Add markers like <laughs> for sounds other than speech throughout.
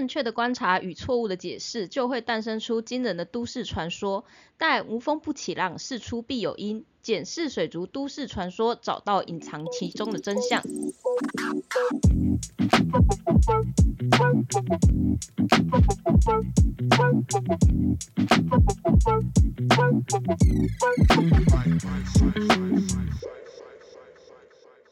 正确的观察与错误的解释，就会诞生出惊人的都市传说。但无风不起浪，事出必有因。检视水族都市传说，找到隐藏其中的真相。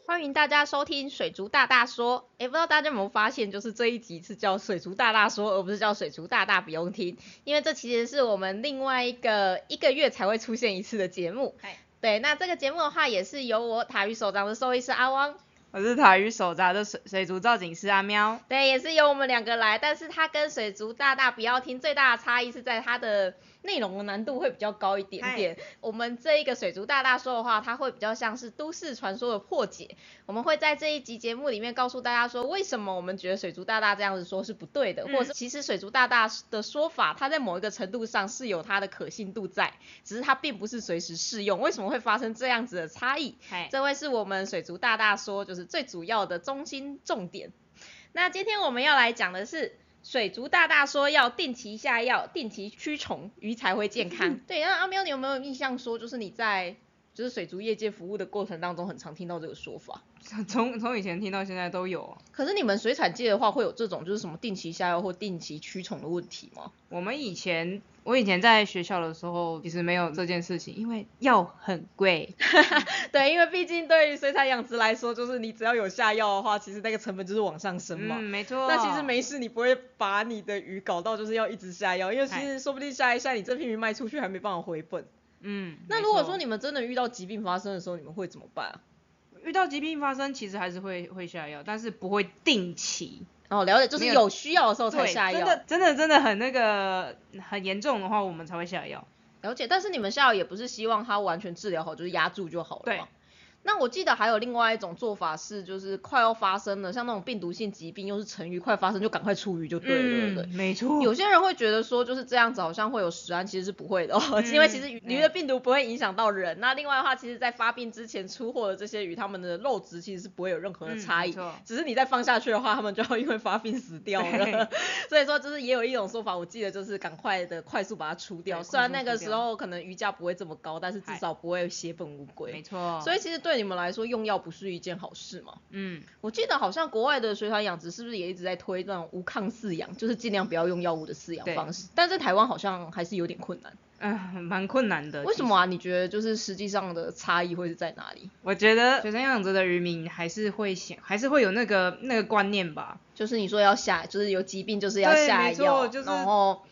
欢迎大家收听水族大大说。诶，不知道大家有没有发现，就是这一集是叫水族大大说，而不是叫水族大大不用听，因为这其实是我们另外一个一个月才会出现一次的节目。对，那这个节目的话，也是由我塔鱼手长的兽医师阿汪，我是塔鱼手札的水水族造景师阿喵。对，也是由我们两个来，但是他跟水族大大不要听最大的差异是在他的。内容的难度会比较高一点点。我们这一个水族大大说的话，它会比较像是都市传说的破解。我们会在这一集节目里面告诉大家说，为什么我们觉得水族大大这样子说是不对的，或者是其实水族大大的说法，它在某一个程度上是有它的可信度在，只是它并不是随时适用。为什么会发生这样子的差异？这位是我们水族大大说就是最主要的中心重点。那今天我们要来讲的是。水族大大说要定期下药，定期驱虫，鱼才会健康。对，那阿喵，你有没有印象说，就是你在就是水族业界服务的过程当中，很常听到这个说法？<laughs> 从从以前听到现在都有。可是你们水产界的话，会有这种就是什么定期下药或定期驱虫的问题吗？我们以前。我以前在学校的时候，其实没有这件事情，因为药很贵。<laughs> 对，因为毕竟对于水产养殖来说，就是你只要有下药的话，其实那个成本就是往上升嘛。嗯，没错。那其实没事，你不会把你的鱼搞到就是要一直下药，因为其实说不定下一下你这批鱼卖出去还没办法回本。嗯。那如果说你们真的遇到疾病发生的时候，你们会怎么办啊？遇到疾病发生，其实还是会会下药，但是不会定期。哦，了解，就是有需要的时候才下药。真的，真的，真的很那个很严重的话，我们才会下药。了解，但是你们下药也不是希望它完全治疗好，就是压住就好了。对。那我记得还有另外一种做法是，就是快要发生了，像那种病毒性疾病又是成鱼快发生，就赶快出鱼就对了，对不对？没错。有些人会觉得说就是这样子好像会有食安，其实是不会的，<laughs> 因为其实鱼的病毒不会影响到人。那另外的话，其实在发病之前出货的这些鱼，它们的肉质其实是不会有任何的差异，只是你再放下去的话，它们就要因为发病死掉了。<laughs> 所以说就是也有一种说法，我记得就是赶快的快速把它出掉，虽然那个时候可能鱼价不会这么高，但是至少不会血本无归。没错。所以其实对你们来说用药。不是一件好事吗？嗯，我记得好像国外的水产养殖是不是也一直在推那种无抗饲养，就是尽量不要用药物的饲养方式。但在台湾好像还是有点困难。嗯，<laughs> 蛮困难的。为什么啊？你觉得就是实际上的差异会是在哪里？我觉得水产养殖的渔民还是会想，还是会有那个那个观念吧。就是你说要下，就是有疾病就是要下药，然后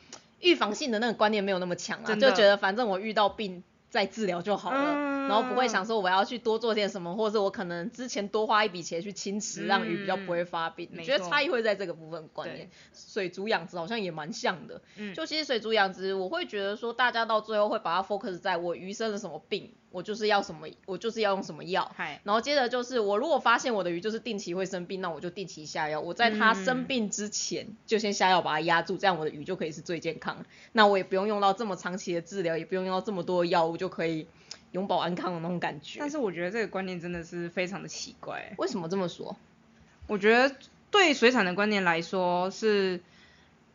预防性的那个观念没有那么强啊，就觉得反正我遇到病。再治疗就好了，然后不会想说我要去多做点什么，或者是我可能之前多花一笔钱去清池，让鱼比较不会发病。你觉得差异会在这个部分观念？水族养殖好像也蛮像的，就其实水族养殖，我会觉得说大家到最后会把它 focus 在我鱼生了什么病。我就是要什么，我就是要用什么药，然后接着就是我如果发现我的鱼就是定期会生病，那我就定期下药。我在它生病之前就先下药把它压住，这样我的鱼就可以是最健康。那我也不用用到这么长期的治疗，也不用用到这么多的药物，就可以永保安康的那种感觉。但是我觉得这个观念真的是非常的奇怪。为什么这么说？我觉得对水产的观念来说是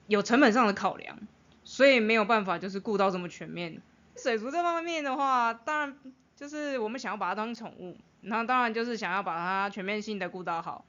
有成本上的考量，所以没有办法就是顾到这么全面。水族这方面的话，当然就是我们想要把它当宠物，然后当然就是想要把它全面性的顾到好，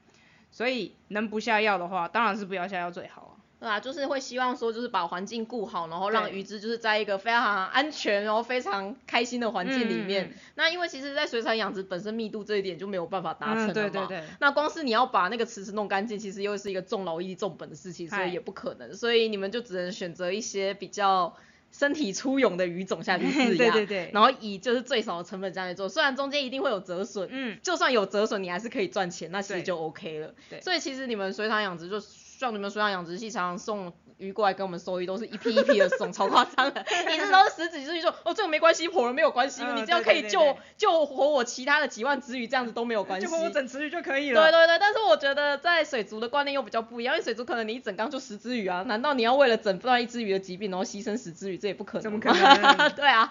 所以能不下药的话，当然是不要下药最好。对啊，就是会希望说，就是把环境顾好，然后让鱼只就是在一个非常安全，然后非常开心的环境里面。那因为其实，在水产养殖本身密度这一点就没有办法达成了嘛。对对对。那光是你要把那个池子弄干净，其实又是一个重劳力、重本的事情，所以也不可能。所以你们就只能选择一些比较。身体粗勇的鱼种下去 <laughs> 饲养，对对对，然后以就是最少的成本这样去做，虽然中间一定会有折损，嗯，就算有折损，你还是可以赚钱，那其实就 OK 了。对，所以其实你们水产养殖就叫你们水上养殖器常常送。鱼过来跟我们收鱼都是一批一批的送，超夸张的。<laughs> 你这都是十几只鱼说，哦，这个没关系，活了没有关系，你只要可以救救活我其他的几万只鱼，这样子都没有关系。救活我整池鱼就可以了。对对对，但是我觉得在水族的观念又比较不一样，因为水族可能你一整缸就十只鱼啊，难道你要为了整断一只鱼的疾病，然后牺牲十只鱼？这也不可能。怎么可能？<laughs> 对啊，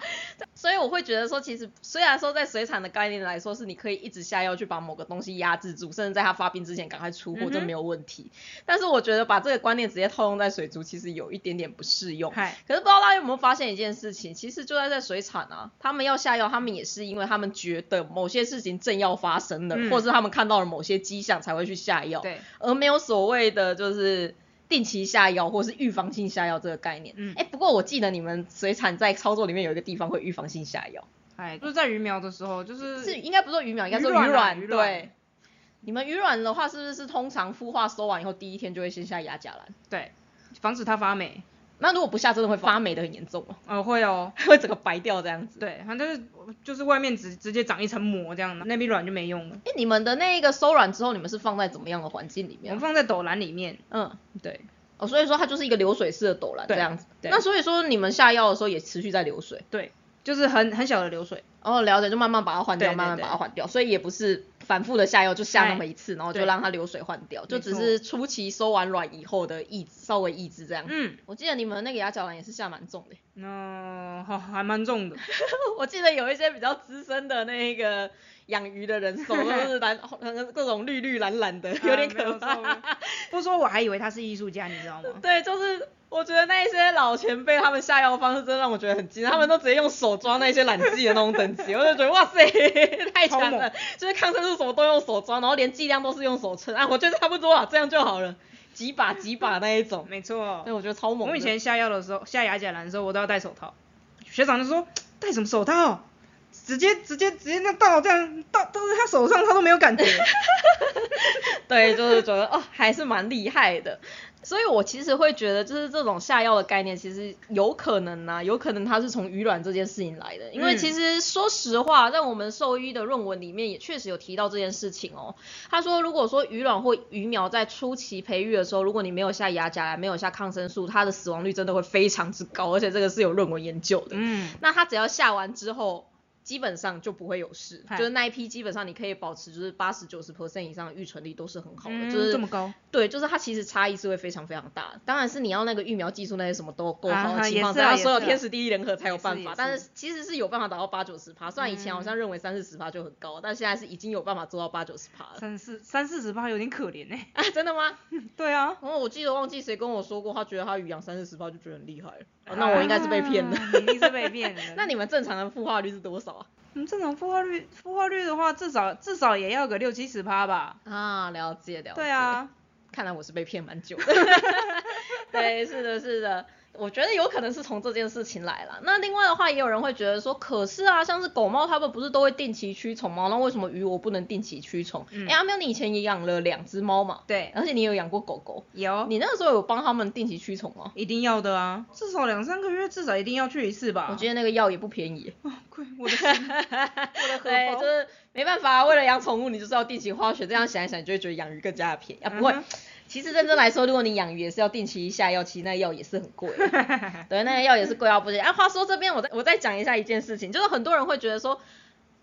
所以我会觉得说，其实虽然说在水产的概念来说是你可以一直下药去把某个东西压制住，甚至在它发病之前赶快出货，这没有问题。但是我觉得把这个观念直接套用在水族，其实有一点点不适用。嗨，可是不知道大家有没有发现一件事情，其实就在在水产啊，他们要下药，他们也是因为他们觉得某些事情正要发生了，嗯或是他们看到了某些迹象才会去下药，对，而没有所谓的就是定期下药或是预防性下药这个概念。嗯哎、不过我记得你们水产在操作里面有一个地方会预防性下药，哎，就是在鱼苗的时候，就是是应该不是说鱼苗，应该说鱼卵啊卵。鱼卵对，你们鱼卵的话，是不是通常孵化收完以后第一天就会先下亚甲蓝？对，防止它发霉。那如果不下，真的会发霉的很严重哦，呃，会哦。<laughs> 会整个白掉这样子。对，反正就是就是外面直直接长一层膜这样的，那边软就没用了。哎、你们的那个收软之后，你们是放在怎么样的环境里面我们？放在斗篮里面。嗯，对，哦，所以说它就是一个流水式的斗篮这样子。对那所以说你们下药的时候也持续在流水。对，就是很很小的流水。哦，了解，就慢慢把它换掉，慢慢把它换掉，所以也不是反复的下药，就下那么一次，然后就让它流水换掉，就只是初期收完卵以后的抑制，稍微抑制这样。嗯，我记得你们那个牙角兰也是下蛮重的，那、好还蛮重的。<laughs> 我记得有一些比较资深的那个养鱼的人手都是蓝，<laughs> 各种绿绿蓝蓝的，有点可怕。<laughs> 不说我还以为他是艺术家，你知道吗？对，就是我觉得那一些老前辈他们下药方式真的让我觉得很惊讶，他们都直接用手抓那些染剂的那种等级，我就觉得哇塞，太强了，就是抗生素什么都用手抓，然后连剂量都是用手称，啊，我觉得差不多啊，这样就好了，几把几把那一种，没错对，。我觉得超猛。我以前下药的时候，下牙甲蓝的时候，我都要戴手套。学长就说戴什么手套？直接直接直接那倒这样倒倒在他手上，他都没有感觉。<laughs> 对，就是觉得哦，还是蛮厉害的。所以我其实会觉得，就是这种下药的概念，其实有可能啊、有可能它是从鱼卵这件事情来的。因为嗯其实说实话，在我们兽医的论文里面也确实有提到这件事情哦。他说，如果说鱼卵或鱼苗在初期培育的时候，如果你没有下牙甲蓝，没有下抗生素，它的死亡率真的会非常之高，而且这个是有论文研究的。嗯，那它只要下完之后，基本上就不会有事，就是那一批基本上你可以保持就是八十九十 percent 以上的预存率都是很好的，嗯就是这么高。对，就是它其实差异是会非常非常大。当然是你要那个疫苗技术那些什么都够好啊的情况，也是只要所有天时地利人和才有办法。但是是其实是有办法达到八九十趴，虽然以前好像认为三四十趴就很高，但现在是已经有办法做到八九十趴了。三四三四十趴有点可怜呢、啊，真的吗？<laughs> 对啊，哦，我记得忘记谁跟我说过，他觉得他鱼养三四十趴就觉得很厉害了。哦那我应该是被骗的。啊你一定是被骗的。<laughs> 那你们正常的孵化率是多少啊？我们正常孵化率，孵化率的话，至少至少也要个六七十趴吧。啊，了解了解。对啊，看来我是被骗蛮久的。<laughs> 对，是的，是的。我觉得有可能是从这件事情来了。那另外的话，也有人会觉得说，可是啊，像是狗猫，它们不是都会定期驱虫吗？那为什么鱼我不能定期驱虫？哎、嗯阿喵，你以前也养了两只猫嘛？对，而且你有养过狗狗，有，你那个时候有帮它们定期驱虫吗？一定要的啊，至少两三个月，至少一定要去一次吧。我觉得那个药也不便宜。哦贵，我的心，我的荷对，包就是没办法，为了养宠物，你就是要定期花钱。这样想一想，你就会觉得养鱼更加的便宜啊。不会，其实认真来说，如果你养鱼也是要定期下药，其实那药也是很贵的。<laughs> 对，那个药也是贵到不行。啊，话说这边我再我再讲一下一件事情，就是很多人会觉得说。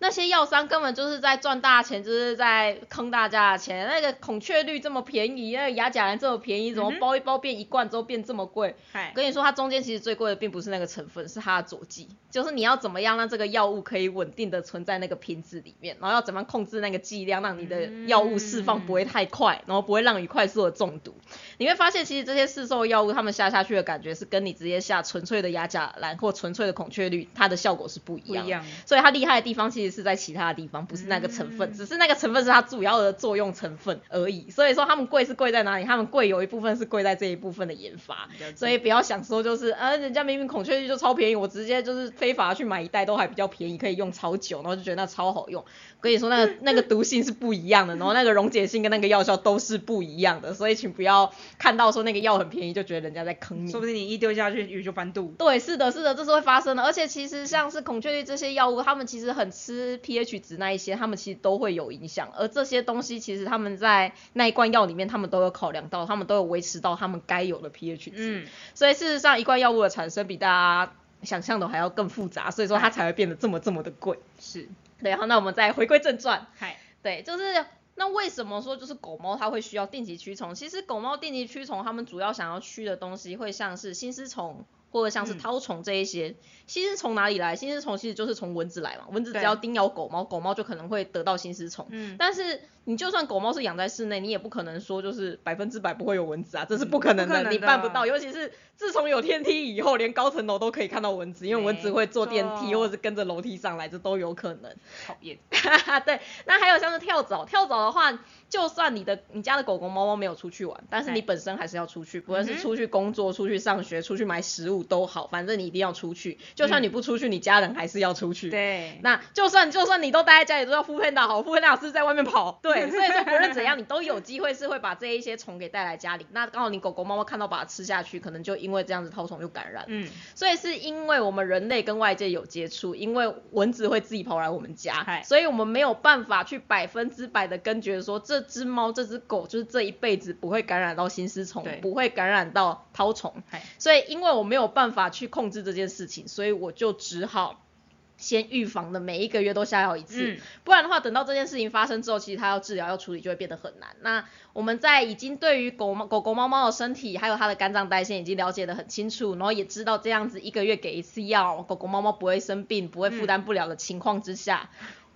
那些药商根本就是在赚大钱，就是在坑大家的钱。那个孔雀绿这么便宜，那个亚甲蓝这么便宜，怎么包一包变一罐之后变这么贵？跟你说，它中间其实最贵的并不是那个成分，是它的佐剂，就是你要怎么样让这个药物可以稳定的存在那个瓶子里面，然后要怎么样控制那个剂量，让你的药物释放不会太快，然后不会让你快速的中毒。你会发现，其实这些市售药物，他们下下去的感觉是跟你直接下纯粹的亚甲蓝或纯粹的孔雀绿，它的效果是不一样。不一样。所以它厉害的地方其实是在其他的地方，不是那个成分，嗯只是那个成分是它主要的作用成分而已。所以说它们贵是贵在哪里？它们贵有一部分是贵在这一部分的研发。所以不要想说就是，呃，人家明明孔雀绿就超便宜，我直接就是非法去买一袋都还比较便宜，可以用超久，然后就觉得那超好用。我跟你说，那个那个毒性是不一样的，然后那个溶解性跟那个药效都是不一样的，所以请不要看到说那个药很便宜就觉得人家在坑你说。不定你一丢下去，鱼就翻肚。对，是的，是的，这是会发生的。而且其实像是孔雀绿这些药物，它们其实很吃 pH 值那一些，它们其实都会有影响。而这些东西其实他们在那一罐药里面，他们都有考量到，他们都有维持到他们该有的 pH 值。嗯，所以事实上，一罐药物的产生比大家想象的还要更复杂，所以说它才会变得这么这么的贵。是，<laughs> 对，好，那我们再回归正传。嗨，对，就是那为什么说就是狗猫它会需要定期驱虫？其实狗猫定期驱虫，它们主要想要驱的东西会像是心丝虫。或者像是嗯绦虫这一些，心丝虫哪里来？心丝虫其实就是从蚊子来嘛，蚊子只要叮咬狗猫，狗猫就可能会得到心丝虫。嗯，但是你就算狗猫是养在室内，你也不可能说就是百分之百不会有蚊子啊，这是不可能的，你办不到。尤其是自从有天梯以后，连高层楼都可以看到蚊子，因为蚊子会坐电梯或者是跟着楼梯上来，这都有可能。讨厌。<laughs> 对，那还有像是跳蚤，跳蚤的话，就算你的你家的狗狗猫猫没有出去玩，但是你哎本身还是要出去，不论是出去工作、出去上学、出去买食物都好，反正你一定要出去。就算嗯你不出去，你家人还是要出去。对，那就算就算你都待在家里，都要敷片打好，敷片打是在外面跑，对，所以说不论怎样，你都有机会是会把这一些虫给带来家里。那刚好你狗狗猫猫看到把它吃下去，可能就因为这样子绦虫就感染。嗯，所以是因为我们人类跟外界有接触，因为蚊子会自己跑来我们家，所以我们没有办法去百分之百的根绝说这只猫、这只狗就是这一辈子不会感染到心丝虫，不会感染到绦虫。所以因为我没有办法去控制这件事情，所以我就只好。先预防的每一个月都下药一次，嗯。不然的话，等到这件事情发生之后，其实它要治疗、要处理就会变得很难。那我们在已经对于狗猫、狗狗、猫猫的身体还有它的肝脏代谢已经了解的很清楚，然后也知道这样子一个月给一次药，狗狗、猫猫不会生病、不会负担不了的情况之下，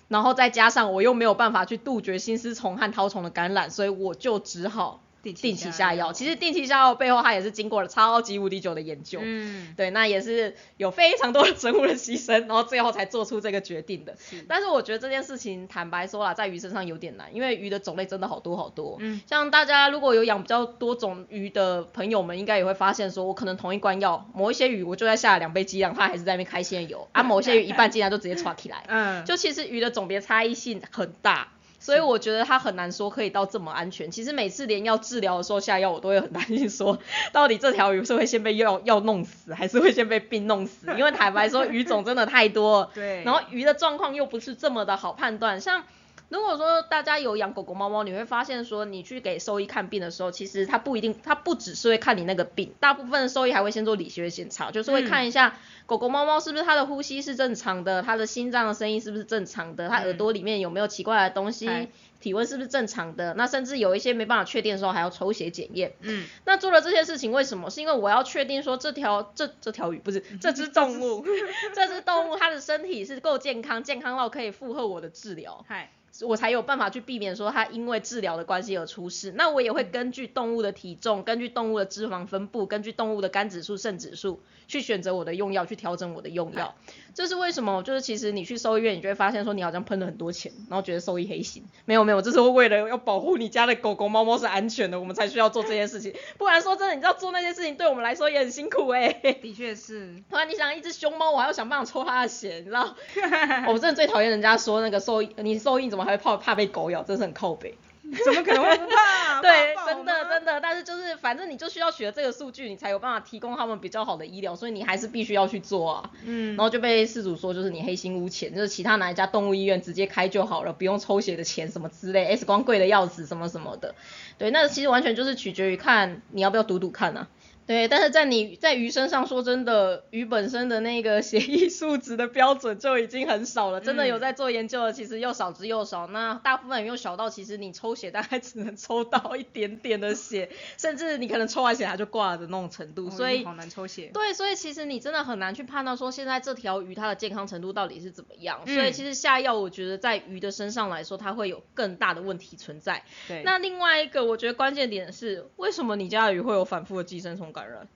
然后再加上我又没有办法去杜绝心丝虫和绦虫的感染，所以我就只好定定期下药。其实定期下药背后，它也是经过了超级无敌久的研究。嗯，对，那也是有非常多的生物的牺牲，然后最后才做出这个决定的。是但是我觉得这件事情，坦白说啦，在鱼身上有点难，因为鱼的种类真的好多好多。嗯，像大家如果有养比较多种鱼的朋友们，应该也会发现说，我可能同一罐药，某一些鱼我就在下两杯剂量，它还是在那边开心的游，啊，某些鱼一半剂量就直接歘起来。嗯，就其实鱼的种别差异性很大，所以我觉得它很难说可以到这么安全。其实每次连要治疗的时候下药，我都会很担心说，<laughs> 到底这条鱼是会先被药药弄死，还是会先被病弄死？<laughs> 因为坦白说，鱼种真的太多了，对，然后鱼的状况又不是这么的好判断，像。如果说大家有养狗狗、猫猫，你会发现说，你去给兽医看病的时候，其实他不一定，他不只是会看你那个病，大部分的兽医还会先做理学检查，就是会看一下狗狗、猫猫是不是它的呼吸是正常的，它的心脏的声音是不是正常的，它耳朵里面有没有奇怪的东西，嗨体温是不是正常的，那甚至有一些没办法确定的时候，还要抽血检验。嗯，那做了这些事情，为什么？是因为我要确定说这条这这条鱼不是这只动物，<laughs> 这只动物它的身体是够健康，健康到可以负荷我的治疗。嗨，我才有办法去避免说它因为治疗的关系而出事。那我也会根据动物的体重、根据动物的脂肪分布、根据动物的肝指数、肾指数去选择我的用药，去调整我的用药。这是为什么？就是其实你去兽医院，你就会发现说你好像喷了很多钱，然后觉得兽医黑心。没有没有，这是为了要保护你家的狗狗、猫猫是安全的，我们才需要做这件事情。不然说真的，你知道做那些事情对我们来说也很辛苦哎、的确是，<laughs> 突然你想一只熊猫，我还要想办法抽它的血，你知道？<laughs> 我真的最讨厌人家说那个兽医，你兽医怎么还会怕怕被狗咬，真是很靠北。<laughs> 怎么可能会不怕？<laughs> 对，真的真的，但是就是反正你就需要取得这个数据，你才有办法提供他们比较好的医疗，所以你还是必须要去做啊。嗯然，后就被事主说就是你黑心污钱，就是其他哪一家动物医院直接开就好了，不用抽血的钱什么之类，X 光贵的要死什么什么的。对，那其实完全就是取决于看你要不要赌赌看啊。对，但是在你在鱼身上，说真的，鱼本身的那个 <laughs> 血液数值的标准就已经很少了。真的有嗯在做研究的，其实又少之又少。那大部分人又小到，其实你抽血大概只能抽到一点点的血，甚至你可能抽完血它就挂了的那种程度。哦所以好难抽血。对，所以其实你真的很难去判断说现在这条鱼它的健康程度到底是怎么样。嗯所以其实下药，我觉得在鱼的身上来说，它会有更大的问题存在。对，那另外一个我觉得关键点是，为什么你家的鱼会有反复的寄生虫感染？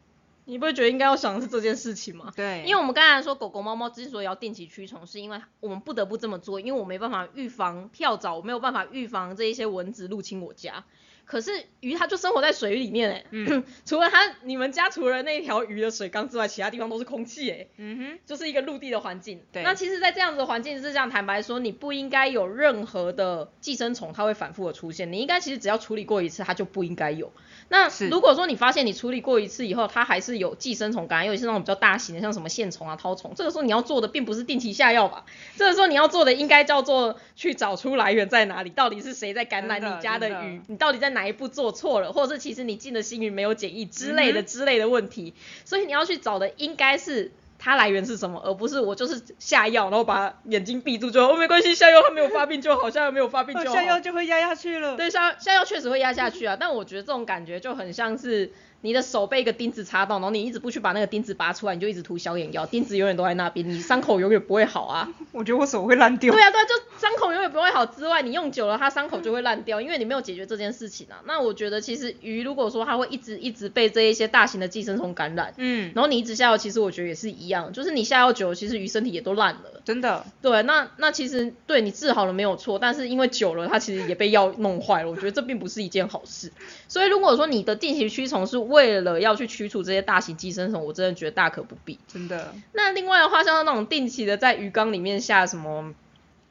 你不会觉得应该要想的是这件事情吗？对，因为我们刚才说狗狗、猫猫之所以要定期驱虫，是因为我们不得不这么做，因为我没办法预防跳蚤，我没有办法预防这一些蚊子入侵我家。可是鱼它就生活在水里面哎、嗯 <laughs> 除了它，你们家除了那条鱼的水缸之外，其他地方都是空气哎、嗯哼，就是一个陆地的环境。对那其实，在这样子的环境之下，坦白说，你不应该有任何的寄生虫，它会反复的出现。你应该其实只要处理过一次，它就不应该有。那如果说你发现你处理过一次以后，它还是有寄生虫感染，尤其是那种比较大型的，像什么线虫啊、绦虫，这个时候你要做的并不是定期下药吧？这个时候你要做的应该叫做去找出来源在哪里，到底是谁在感染你家的鱼，你到底在哪一步做错了，或者是其实你进的新鱼没有检疫之类的、嗯之类的问题。所以你要去找的应该是它来源是什么，而不是我就是下药，然后把眼睛闭住就哦没关系，下药它没有发病就好，下药没有发病就下药就会压下去了。对，下下药确实会压下去啊，但我觉得这种感觉就很像是你的手被一个钉子插到，然后你一直不去把那个钉子拔出来，你就一直涂消炎药，钉子永远都在那边，你伤口永远不会好啊。我觉得我手会烂掉。对啊，对啊，就伤口永远不会好之外，你用久了它伤口就会烂掉，因为你没有解决这件事情啊。那我觉得其实鱼如果说它会一直一直被这一些大型的寄生虫感染，嗯，然后你一直下药，其实我觉得也是一样，就是你下药久了，其实鱼身体也都烂了。真的。对，那那其实对你治好了没有错，但是因为久了，它其实也被药弄坏了，我觉得这并不是一件好事。所以如果说你的定期驱虫是为了要去驱除这些大型寄生虫，我真的觉得大可不必。真的。那另外的话，像那种定期的在鱼缸里面下什么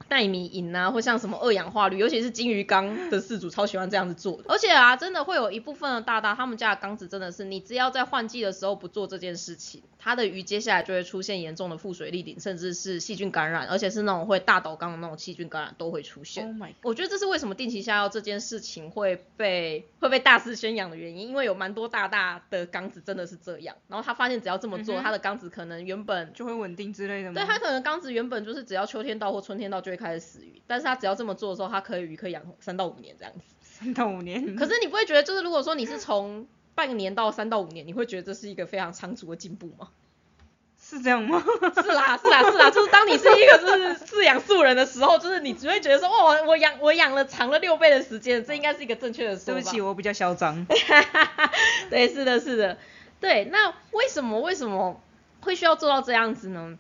奈米银啊，或像什么二氧化氯，尤其是金鱼缸的饲主超喜欢这样子做的。而且啊，真的会有一部分的大大，他们家的缸子真的是，你只要在换季的时候不做这件事情。它的鱼接下来就会出现严重的腹水立顶，甚至是细菌感染，而且是那种会大倒缸的那种细菌感染都会出现。Oh my！我觉得这是为什么定期下药这件事情会被会被大肆宣扬的原因，因为有蛮多大大的缸子真的是这样，然后他发现只要这么做，他的缸子可能原本就会稳定之类的吗？对，他可能缸子原本就是只要秋天到或春天到就会开始死鱼，但是他只要这么做的时候，他可以鱼可以养三到五年这样子。三到五年。可是你不会觉得就是如果说你是从半年到三到五年，你会觉得这是一个非常长足的进步吗？<laughs> 是这样吗？<laughs> 是啦，是啦，是啦，就是当你是一个就是饲养素人的时候，就是你只会觉得说，哦，我养我养了长了六倍的时间，这应该是一个正确的说法。对不起，我比较嚣张。<laughs> 对，是的，是的，对。那为什么为什么会需要做到这样子呢？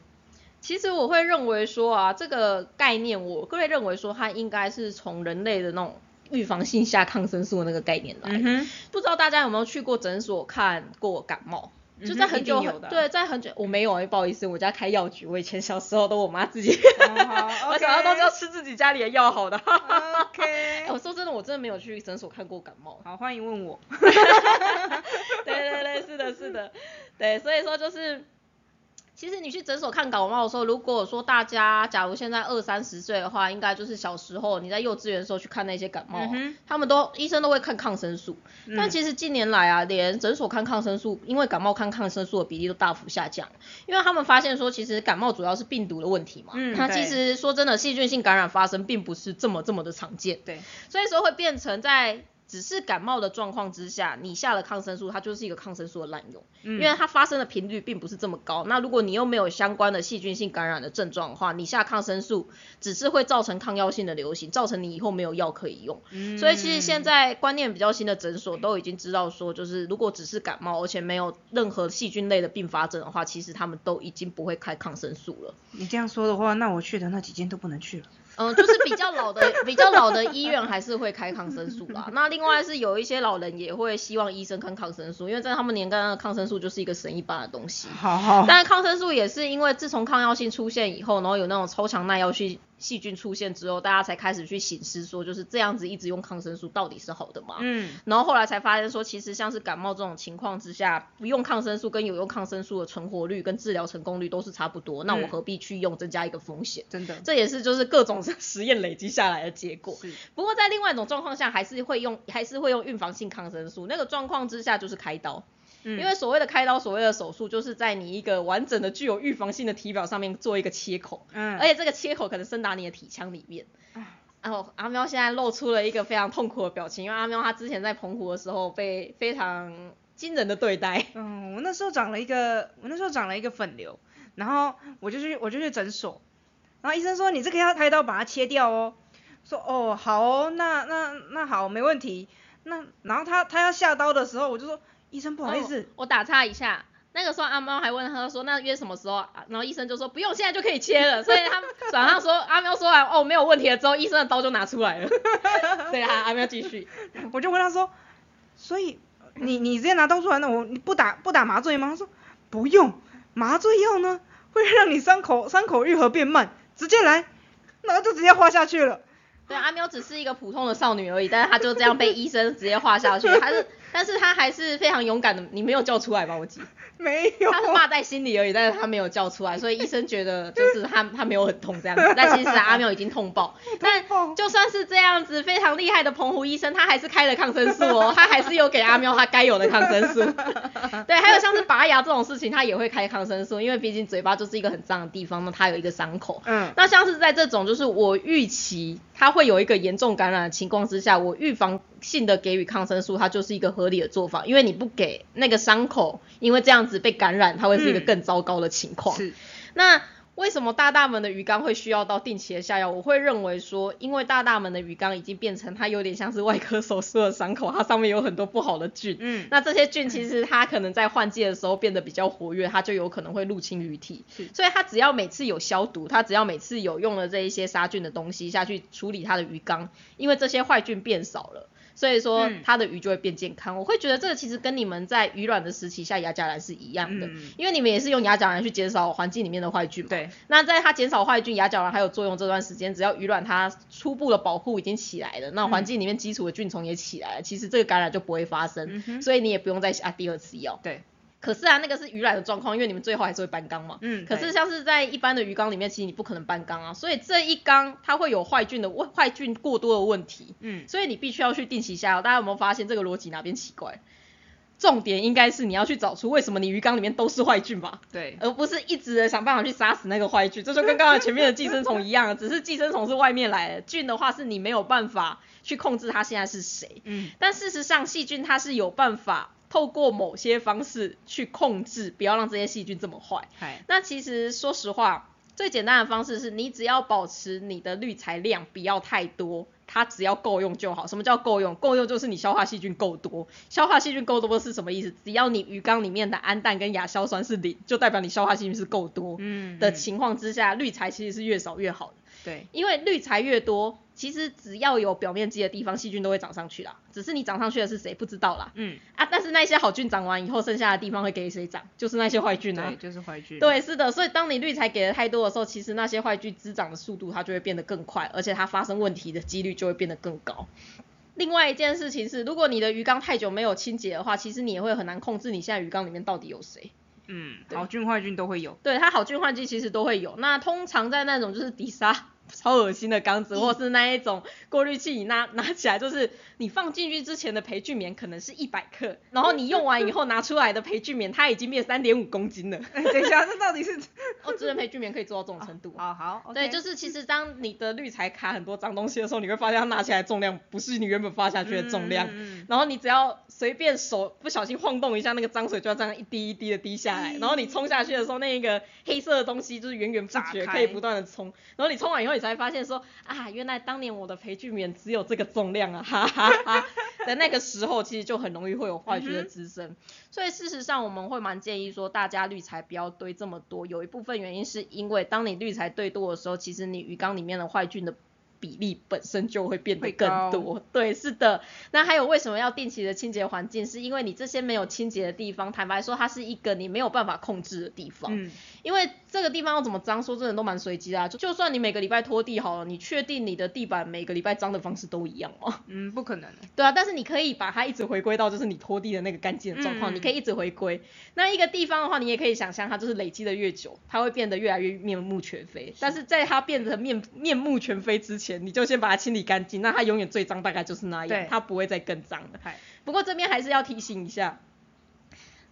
其实我会认为说啊，这个概念，我个人认为说，它应该是从人类的那种预防性下抗生素的那个概念来。不知道大家有没有去过诊所看过感冒？就在很久对，在很久我没有哎，不好意思，我家开药局，我以前小时候都我妈自己，<laughs> 我小时候都是要吃自己家里的药好的。OK，<laughs> 我说真的，我真的没有去诊所看过感冒。好，欢迎问我。<laughs> 对对对，是的，是的，对，所以说就是。其实你去诊所看感冒的时候，如果说大家假如现在二三十岁的话，应该就是小时候你在幼稚园的时候去看那些感冒，他们都医生都会看抗生素。但其实近年来啊，连诊所看抗生素，因为感冒看抗生素的比例都大幅下降，因为他们发现说，其实感冒主要是病毒的问题嘛。嗯。它其实说真的，细菌性感染发生并不是这么这么的常见。对。所以说会变成在。只是感冒的状况之下，你下了抗生素，它就是一个抗生素的滥用，因为它发生的频率并不是这么高。那如果你又没有相关的细菌性感染的症状的话，你下抗生素只是会造成抗药性的流行，造成你以后没有药可以用。所以其实现在观念比较新的诊所都已经知道说，就是如果只是感冒，而且没有任何细菌类的并发症的话，其实他们都已经不会开抗生素了。你这样说的话，那我去的那几间都不能去了。嗯，就是比较老的、比较老的医院还是会开抗生素啦。那另外是有一些老人也会希望医生看抗生素，因为在他们年代，抗生素就是一个神一般的东西。好好。但是抗生素也是因为自从抗药性出现以后，然后有那种超强耐药性。细菌出现之后，大家才开始去醒思，说就是这样子一直用抗生素到底是好的吗？嗯，然后后来才发现说，其实像是感冒这种情况之下，不用抗生素跟有用抗生素的存活率跟治疗成功率都是差不多，那我何必去用，增加一个风险？真的，这也是就是各种实验累积下来的结果。不过在另外一种状况下，还是会用还是会用预防性抗生素，那个状况之下就是开刀。因为所谓的开刀，所谓的手术，就是在你一个完整的、具有预防性的体表上面做一个切口，嗯，而且这个切口可能深达你的体腔里面。然后阿喵现在露出了一个非常痛苦的表情，因为阿喵他之前在澎湖的时候被非常惊人的对待。嗯，我那时候长了一个，我那时候长了一个粉瘤，然后我就去我就去诊所，然后医生说你这个要开刀把它切掉哦，说哦好哦，那那那好没问题，那然后他他要下刀的时候，我就说。医生不好意思，我打岔一下，那个时候阿喵还问他说，那约什么时候？然后医生就说不用，现在就可以切了。所以他早上说阿喵说完哦没有问题了之后，医生的刀就拿出来了。<laughs> 对啊，阿喵继续，我就问他说，所以你你直接拿刀出来，那我你不打不打麻醉吗？他说不用，麻醉药呢会让你伤口伤口愈合变慢，直接来，然后就直接划下去了。对，阿喵只是一个普通的少女而已，但是她就这样被医生直接划下去，还是。但是他还是非常勇敢的，你没有叫出来吧？我记 <laughs> 没有，他是骂在心里而已，但是他没有叫出来，所以医生觉得就是他他没有很痛这样子，<laughs> 但其实阿喵已经痛爆。但就算是这样子非常厉害的澎湖医生，他还是开了抗生素哦，<laughs> 他还是有给阿喵他该有的抗生素。对，还有像是拔牙这种事情，他也会开抗生素，因为毕竟嘴巴就是一个很脏的地方，那他有一个伤口。嗯。那像是在这种就是我预期他会有一个严重感染的情况之下，我预防。性的给予抗生素，它就是一个合理的做法，因为你不给那个伤口，因为这样子被感染，它会是一个更糟糕的情况。是。那为什么大大们的鱼缸会需要到定期的下药？我会认为说，因为大大们的鱼缸已经变成它有点像是外科手术的伤口，它上面有很多不好的菌。<laughs> 嗯。那这些菌其实它可能在换季的时候变得比较活跃，它就有可能会入侵鱼体。所以它只要每次有消毒，它只要每次有用了这一些杀菌的东西下去处理它的鱼缸，因为这些坏菌变少了。所以说它的鱼就会变健康。我会觉得这个其实跟你们在鱼卵的时期下亚甲蓝是一样的，因为你们也是用亚甲蓝去减少环境里面的坏菌嘛。对。那在它减少坏菌，亚甲蓝还有作用这段时间，只要鱼卵它初步的保护已经起来了，那环境里面基础的菌虫也起来了，其实这个感染就不会发生，所以你也不用再下第二次药。对。可是啊，那个是鱼卵的状况，因为你们最后还是会搬缸嘛。嗯。可是像是在一般的鱼缸里面，其实你不可能搬缸啊，所以这一缸它会有坏菌的问，坏菌过多的问题。嗯。所以你必须要去定期下药。大家有没有发现这个逻辑哪边奇怪？重点应该是你要去找出为什么你鱼缸里面都是坏菌吧？对。而不是一直的想办法去杀死那个坏菌，这就跟刚刚前面的寄生虫一样，只是寄生虫是外面来的，菌的话是你没有办法去控制它现在是谁。嗯。但事实上，细菌它是有办法。透过某些方式去控制，不要让这些细菌这么坏。那其实说实话，最简单的方式是你只要保持你的滤材量不要太多，它只要够用就好。什么叫够用？够用就是你消化细菌够多。消化细菌够多是什么意思？只要你鱼缸里面的氨氮跟亚硝酸是零，就代表你消化细菌是够多。嗯。的情况之下，滤材其实是越少越好的。对。因为滤材越多。其实只要有表面积的地方，细菌都会长上去啦。只是你长上去的是谁不知道啦。嗯。啊，但是那些好菌长完以后，剩下的地方会给谁长？就是那些坏菌啊。对，就是坏 <laughs> 菌。对，是的。所以当你滤材给的太多的时候，其实那些坏菌滋长的速度它就会变得更快，而且它发生问题的几率就会变得更高。另外一件事情是，如果你的鱼缸太久没有清洁的话，其实你也会很难控制你现在鱼缸里面到底有谁。嗯，好菌坏菌都会有。对，它好菌坏菌其实都会有。那通常在那种就是底沙。超恶心的缸子，或是那一种过滤器，你拿 <laughs> 拿起来就是你放进去之前的培菌棉可能是一百克，然后你用完以后拿出来的培菌棉它已经变三点五公斤了。<laughs> 等一下，这到底是？<laughs> 哦，智能培菌棉可以做到这种程度。好好。对，就是其实当你的滤材卡很多脏东西的时候，你会发现它拿起来重量不是你原本发下去的重量，然后你只要随便手不小心晃动一下，那个脏水就要这样一滴一滴的滴下来，然后你冲下去的时候，那个黑色的东西就是源源不绝可以不断的冲，然后你冲完以后，你才发现说。啊，原来当年我的培菌棉只有这个重量啊，哈哈哈。在那个时候，其实就很容易会有坏菌的滋生。所以事实上，我们会蛮建议说，大家滤材不要堆这么多。有一部分原因是因为，当你滤材堆多的时候，其实你鱼缸里面的坏菌的。比例本身就会变得更多，对，是的。那还有为什么要定期的清洁环境？是因为你这些没有清洁的地方，坦白说，它是一个你没有办法控制的地方。嗯。因为这个地方要怎么脏，说真的都蛮随机啊。就就算你每个礼拜拖地好了，你确定你的地板每个礼拜脏的方式都一样吗？嗯，不可能。对啊，但是你可以把它一直回归到就是你拖地的那个干净的状况，你可以一直回归。那一个地方的话，你也可以想象它就是累积的越久，它会变得越来越面目全非。但是在它变得面面目全非之前。你就先把它清理干净，那它永远最脏大概就是那样，它不会再更脏了。不过这边还是要提醒一下，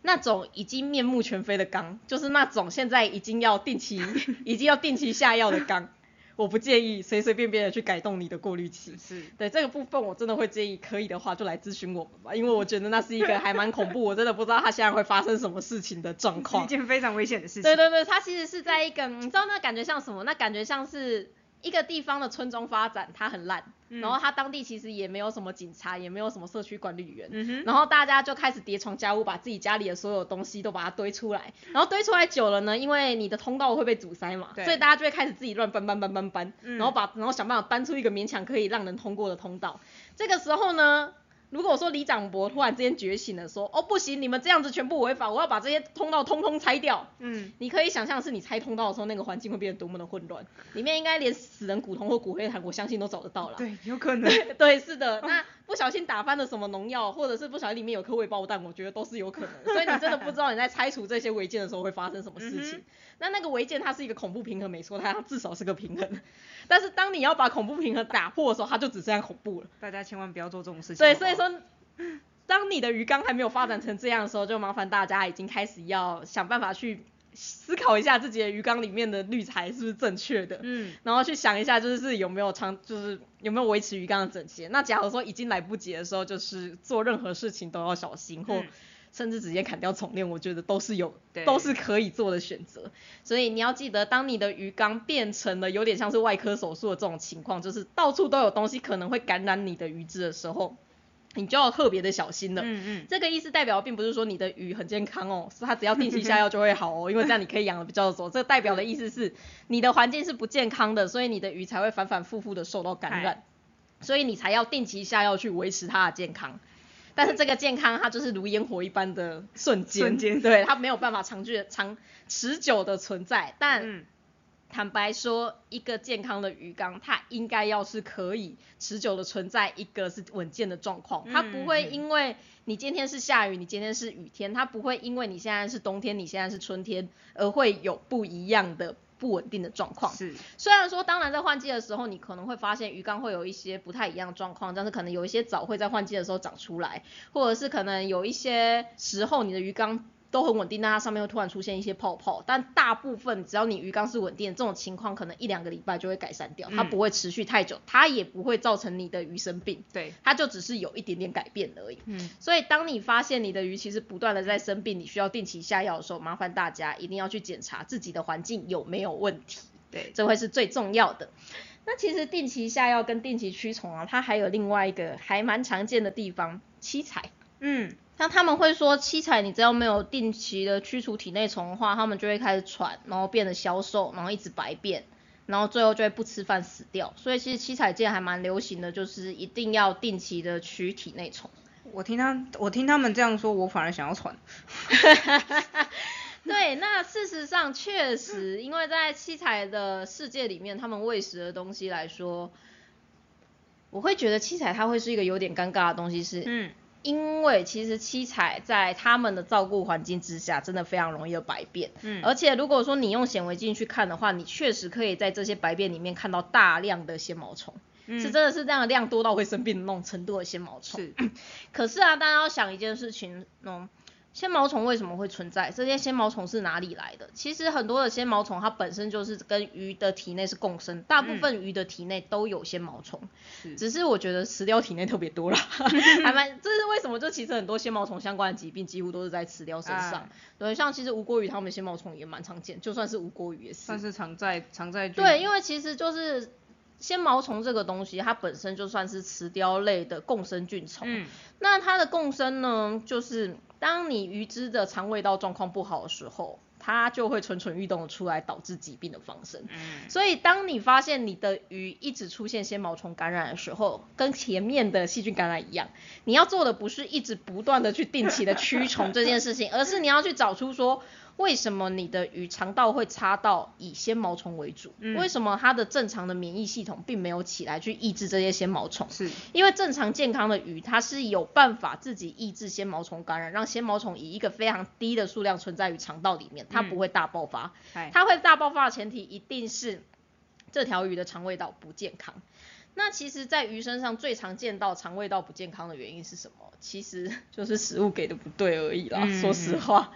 那种已经面目全非的缸，就是那种现在已经要定期 <laughs> 已经要定期下药的缸，我不建议随随便便的去改动你的过滤器。是对这个部分我真的会建议，可以的话就来咨询我们吧，因为我觉得那是一个还蛮恐怖，我真的不知道它现在会发生什么事情的状况。一件非常危险的事情。对对对，它其实是在一个，你知道那感觉像什么？那感觉像是。一个地方的村庄发展，它很烂，然后它当地其实也没有什么警察，也没有什么社区管理员，然后大家就开始叠床架屋，把自己家里的所有东西都把它堆出来，然后堆出来久了呢，因为你的通道会被阻塞嘛，所以大家就会开始自己乱搬搬搬搬搬，然后把然后想办法搬出一个勉强可以让人通过的通道，这个时候呢。如果说李长博突然之间觉醒了，说哦不行，你们这样子全部违法，我要把这些通道通通拆掉。嗯，你可以想象是你拆通道的时候，那个环境会变得多么的混乱，里面应该连死人骨头或骨灰坛，我相信都找得到了。对，有可能。<laughs> 对，是的。那不小心打翻了什么农药，或者是不小心里面有颗未爆弹，我觉得都是有可能。<laughs> 所以你真的不知道你在拆除这些违建的时候会发生什么事情。那那个违建它是一个恐怖平衡，没错，它至少是个平衡。但是当你要把恐怖平衡打破的时候，它就只剩下恐怖了。大家千万不要做这种事情。对，所以说。当你的鱼缸还没有发展成这样的时候，就麻烦大家已经开始要想办法去思考一下自己的鱼缸里面的滤材是不是正确的，嗯，然后去想一下就是有没有长，就是有没有维持鱼缸的整洁。那假如说已经来不及的时候，就是做任何事情都要小心，或甚至直接砍掉重练，我觉得都是有，都是可以做的选择。所以你要记得，当你的鱼缸变成了有点像是外科手术的这种情况，就是到处都有东西可能会感染你的鱼只的时候。你就要特别的小心了。嗯嗯，这个意思代表并不是说你的鱼很健康哦，是它只要定期下药就会好哦，<laughs> 因为这样你可以养的比较久。这代表的意思是你的环境是不健康的，所以你的鱼才会反反复复的受到感染，所以你才要定期下药去维持它的健康。但是这个健康它就是如烟火一般的瞬间，瞬间，对，它没有办法长久、长持久的存在，但。坦白说，一个健康的鱼缸，它应该要是可以持久的存在，一个是稳健的状况，它不会因为你今天是下雨，你今天是雨天，它不会因为你现在是冬天，你现在是春天，而会有不一样的不稳定的状况。是，虽然说，当然在换季的时候，你可能会发现鱼缸会有一些不太一样的状况，但是可能有一些藻会在换季的时候长出来，或者是可能有一些时候你的鱼缸。都很稳定，但它上面会突然出现一些泡泡，但大部分只要你鱼缸是稳定，这种情况可能一两个礼拜就会改善掉，它不会持续太久，它也不会造成你的鱼生病，对，它就只是有一点点改变而已。嗯，所以当你发现你的鱼其实不断的在生病，你需要定期下药的时候，麻烦大家一定要去检查自己的环境有没有问题，对，这会是最重要的。那其实定期下药跟定期驱虫啊，它还有另外一个还蛮常见的地方，七彩，嗯。像他们会说，七彩你只要没有定期的驱除体内虫的话，他们就会开始喘，然后变得消瘦，然后一直白变，然后最后就会不吃饭死掉。所以其实七彩界还蛮流行的，就是一定要定期的驱体内虫。<laughs> 我听他，我听他们这样说，我反而想要喘。对，那事实上确实，因为在七彩的世界里面，他们喂食的东西来说，我会觉得七彩它会是一个有点尴尬的东西，是嗯。因为其实七彩在他们的照顾环境之下，真的非常容易有白变。嗯，而且如果说你用显微镜去看的话，你确实可以在这些白变里面看到大量的纤毛虫，是真的是这样的量多到会生病的那种程度的纤毛虫。是，<coughs> 可是啊，大家要想一件事情哦。纤毛虫为什么会存在？这些纤毛虫是哪里来的？其实很多的纤毛虫它本身就是跟鱼的体内是共生，大部分鱼的体内都有纤毛虫，只是我觉得雌雕体内特别多了，<laughs> 还蛮，这是为什么？就其实很多纤毛虫相关的疾病几乎都是在雌雕身上。对，像其实无锅鱼它们纤毛虫也蛮常见，就算是无锅鱼也是。算是常在常在。对，因为其实就是纤毛虫这个东西，它本身就算是雌雕类的共生菌虫。嗯。那它的共生呢，就是。当你鱼只的肠胃道状况不好的时候，它就会蠢蠢欲动的出来，导致疾病的发生。嗯，所以当你发现你的鱼一直出现纤毛虫感染的时候，跟前面的细菌感染一样，你要做的不是一直不断的去定期的驱虫这件事情，<laughs> 而是你要去找出说。为什么你的鱼肠道会插到以纤毛虫为主？为什么它的正常的免疫系统并没有起来去抑制这些纤毛虫？是因为正常健康的鱼，它是有办法自己抑制纤毛虫感染，让纤毛虫以一个非常低的数量存在于肠道里面，它不会大爆发。它会大爆发的前提一定是这条鱼的肠胃道不健康。那其实，在鱼身上最常见到肠胃道不健康的原因是什么？其实 <laughs> 就是食物给的不对而已啦。说实话，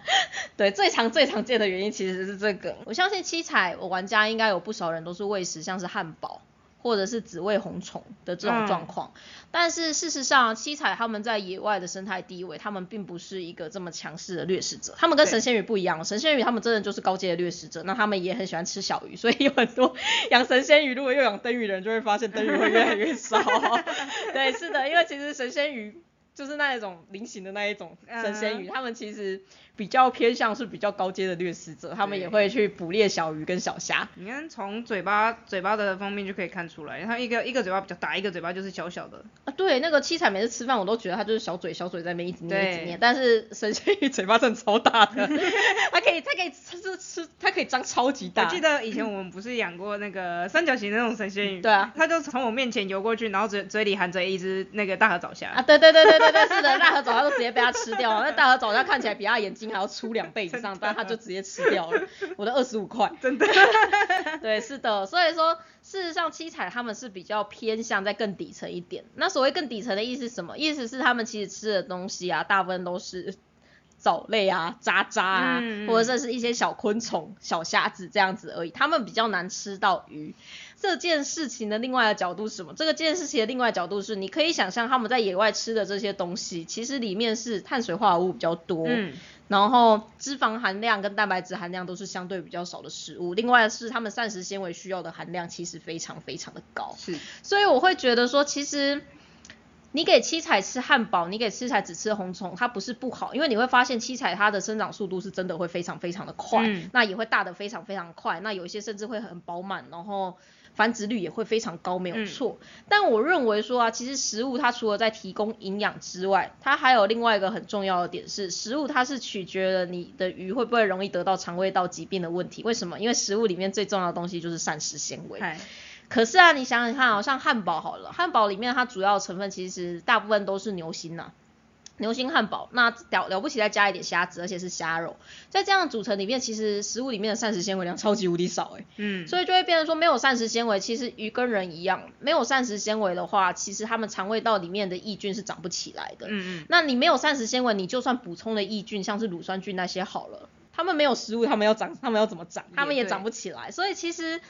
对，最常最常见的原因其实是这个。我相信七彩我玩家应该有不少人都是喂食像是汉堡。或者是紫喂红虫的这种状况，但是事实上，七彩他们在野外的生态地位，他们并不是一个这么强势的掠食者，他们跟神仙鱼不一样，神仙鱼他们真的就是高阶的掠食者，那他们也很喜欢吃小鱼，所以有很多 <laughs> 养神仙鱼，如果又养灯鱼的人就会发现灯鱼会越来越少。<laughs> 对，是的，因为其实神仙鱼就是那一种菱形的那一种神仙鱼，他们其实。比较偏向是比较高阶的掠食者，他们也会去捕猎小鱼跟小虾。你看从嘴巴嘴巴的方面就可以看出来，它一个一个嘴巴比较大，一个嘴巴就是小小的。啊，对，那个七彩每次吃饭我都觉得它就是小嘴小嘴在那边一直捏一直捏，但是神仙鱼嘴巴真的超大的，<laughs> 它可以它可以吃吃它可以张超级大。我记得以前我们不是养过那个三角形的那种神仙鱼，对啊，它就从我面前游过去，然后嘴嘴里含着一只那个大河藻虾。啊，对对对对对对，是的，大河藻虾都直接被它吃掉了，那大河藻虾看起来比它眼睛。还要出两倍以上，<laughs> 但他就直接吃掉了我的二十五块，真的。<laughs> 对，是的，所以说事实上七彩他们是比较偏向在更底层一点。那所谓更底层的意思是什么？意思是他们其实吃的东西啊，大部分都是藻类啊、渣渣啊，或者是一些小昆虫、小虾子这样子而已。他们比较难吃到鱼。这件事情的另外的角度是什么？这个件事情的另外角度是，你可以想象他们在野外吃的这些东西，其实里面是碳水化合物比较多，嗯，然后脂肪含量跟蛋白质含量都是相对比较少的食物。另外是他们膳食纤维需要的含量其实非常非常的高，是。所以我会觉得说，其实。你给七彩吃汉堡，你给七彩只吃红虫，它不是不好，因为你会发现七彩它的生长速度是真的会非常非常的快，那也会大的非常非常快，那有一些甚至会很饱满，然后繁殖率也会非常高，没有错。但我认为说啊，其实食物它除了在提供营养之外，它还有另外一个很重要的点是，食物它是取决了你的鱼会不会容易得到肠胃道疾病的问题。为什么？因为食物里面最重要的东西就是膳食纤维。可是啊，你想想看，好像汉堡好了，汉堡里面它主要成分其实大部分都是牛心呐，牛心汉堡，那了了不起再加一点虾子，而且是虾肉，在这样组成里面，其实食物里面的膳食纤维量超级无敌少哎，嗯，所以就会变成说没有膳食纤维，其实鱼跟人一样，没有膳食纤维的话，其实他们肠胃道里面的益菌是长不起来的，嗯嗯，那你没有膳食纤维，你就算补充了益菌，像是乳酸菌那些好了，他们没有食物，他们要长，他们要怎么长？他们也长不起来，所以其实。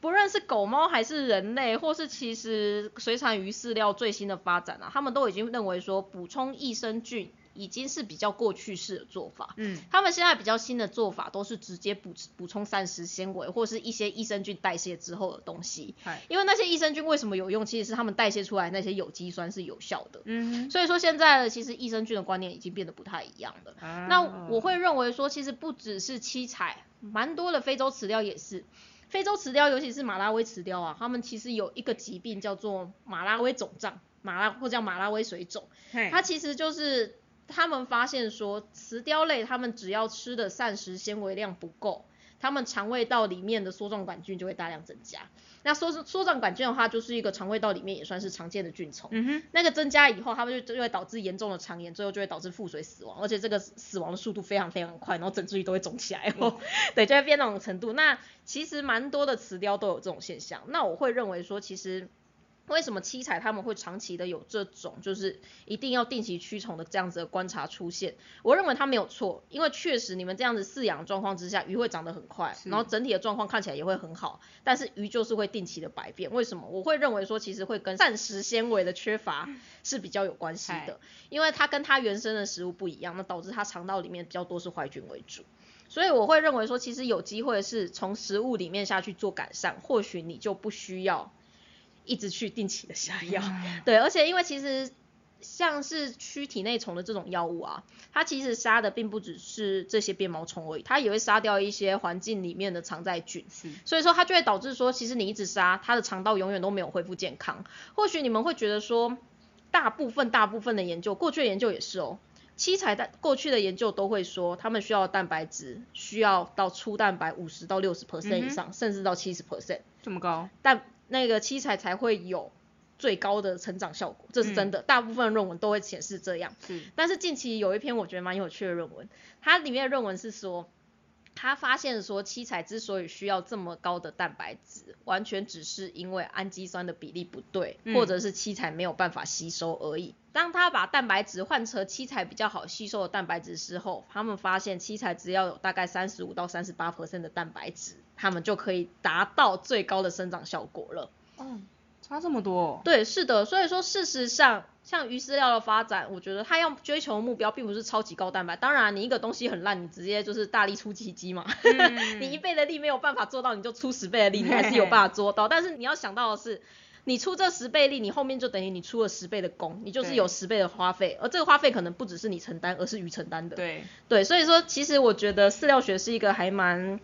不论是狗猫还是人类，或是其实水产鱼饲料最新的发展啊，他们都已经认为说补充益生菌已经是比较过去式的做法。嗯，他们现在比较新的做法都是直接补补充膳食纤维或是一些益生菌代谢之后的东西。因为那些益生菌为什么有用？其实是他们代谢出来那些有机酸是有效的。嗯，所以说现在其实益生菌的观念已经变得不太一样了。那我会认为说，其实不只是七彩，蛮多的非洲饲料也是。非洲雌雕，尤其是马拉维雌雕啊，他们其实有一个疾病叫做马拉维肿胀，马拉或叫马拉维水肿，它其实就是他们发现说，雌雕类它们只要吃的膳食纤维量不够。他们肠胃道里面的梭状杆菌就会大量增加。那梭梭状杆菌的话，就是一个肠胃道里面也算是常见的菌虫。嗯哼。那个增加以后，它们就就会导致严重的肠炎，最后就会导致腹水死亡，而且这个死亡的速度非常非常快，然后整只鱼都会肿起来哦。<laughs> 对，就会变那种程度。那其实蛮多的雌雕都有这种现象。那我会认为说，其实。为什么七彩他们会长期的有这种，就是一定要定期驱虫的这样子的观察出现？我认为它没有错，因为确实你们这样子饲养状况之下，鱼会长得很快，然后整体的状况看起来也会很好，但是鱼就是会定期的百变。为什么？我会认为说其实会跟膳食纤维的缺乏是比较有关系的，因为它跟它原生的食物不一样，那导致它肠道里面比较多是坏菌为主，所以我会认为说其实有机会是从食物里面下去做改善，或许你就不需要。一直去定期的下药，对，而且因为其实像是驱体内虫的这种药物啊，它其实杀的并不只是这些变毛虫而已，它也会杀掉一些环境里面的常在菌，所以说它就会导致说，其实你一直杀，它的肠道永远都没有恢复健康。或许你们会觉得说，大部分大部分的研究，过去的研究也是哦，七彩蛋过去的研究都会说，他们需要蛋白质需要到粗蛋白五十到六十 percent 以上，甚至到七十 percent，这么高，但那个七彩才会有最高的成长效果，这是真的，大部分论文都会显示这样。是，但是近期有一篇我觉得蛮有趣的论文，它里面的论文是说，他发现说七彩之所以需要这么高的蛋白质，完全只是因为氨基酸的比例不对，或者是七彩没有办法吸收而已。当他把蛋白质换成七彩比较好吸收的蛋白质之后，他们发现七彩只要有大概三十五到三十八 percent 的蛋白质。他们就可以达到最高的生长效果了。嗯，差这么多？对，是的。所以说，事实上，像鱼饲料的发展，我觉得它要追求目标，并不是超级高蛋白。当然，你一个东西很烂，你直接就是大力出奇迹嘛。<laughs> 你一倍的力没有办法做到，你就出十倍的力，你还是有办法做到。但是你要想到的是，你出这十倍力，你后面就等于你出了十倍的工，你就是有十倍的花费。而这个花费可能不只是你承担，而是鱼承担的。对。对，所以说，其实我觉得饲料学是一个还蛮。